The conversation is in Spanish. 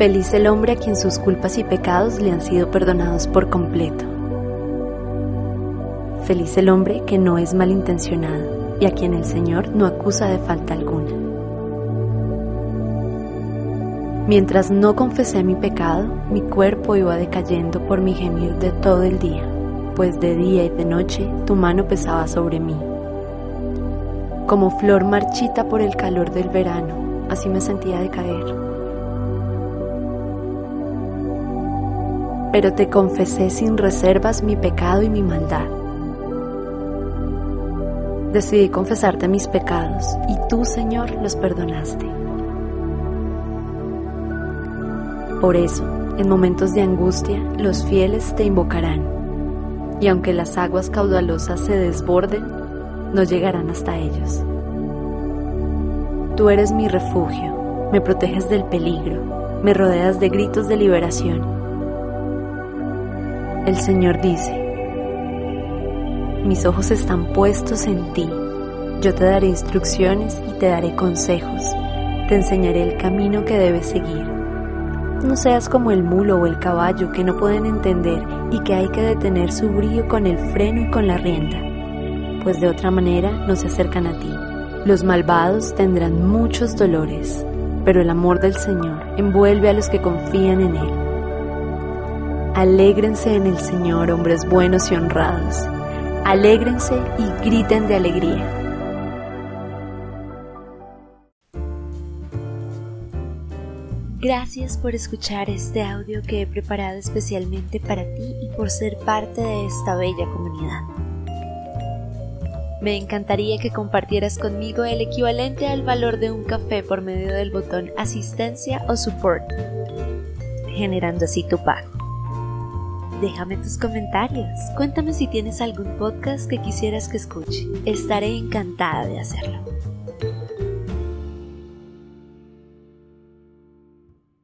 Feliz el hombre a quien sus culpas y pecados le han sido perdonados por completo. Feliz el hombre que no es malintencionado y a quien el Señor no acusa de falta alguna. Mientras no confesé mi pecado, mi cuerpo iba decayendo por mi gemir de todo el día, pues de día y de noche tu mano pesaba sobre mí. Como flor marchita por el calor del verano, así me sentía decaer. Pero te confesé sin reservas mi pecado y mi maldad. Decidí confesarte mis pecados y tú, Señor, los perdonaste. Por eso, en momentos de angustia, los fieles te invocarán, y aunque las aguas caudalosas se desborden, no llegarán hasta ellos. Tú eres mi refugio, me proteges del peligro, me rodeas de gritos de liberación el Señor dice, mis ojos están puestos en ti, yo te daré instrucciones y te daré consejos, te enseñaré el camino que debes seguir. No seas como el mulo o el caballo que no pueden entender y que hay que detener su brillo con el freno y con la rienda, pues de otra manera no se acercan a ti. Los malvados tendrán muchos dolores, pero el amor del Señor envuelve a los que confían en Él. Alégrense en el Señor, hombres buenos y honrados. Alégrense y griten de alegría. Gracias por escuchar este audio que he preparado especialmente para ti y por ser parte de esta bella comunidad. Me encantaría que compartieras conmigo el equivalente al valor de un café por medio del botón asistencia o support, generando así tu pago. Déjame tus comentarios. Cuéntame si tienes algún podcast que quisieras que escuche. Estaré encantada de hacerlo.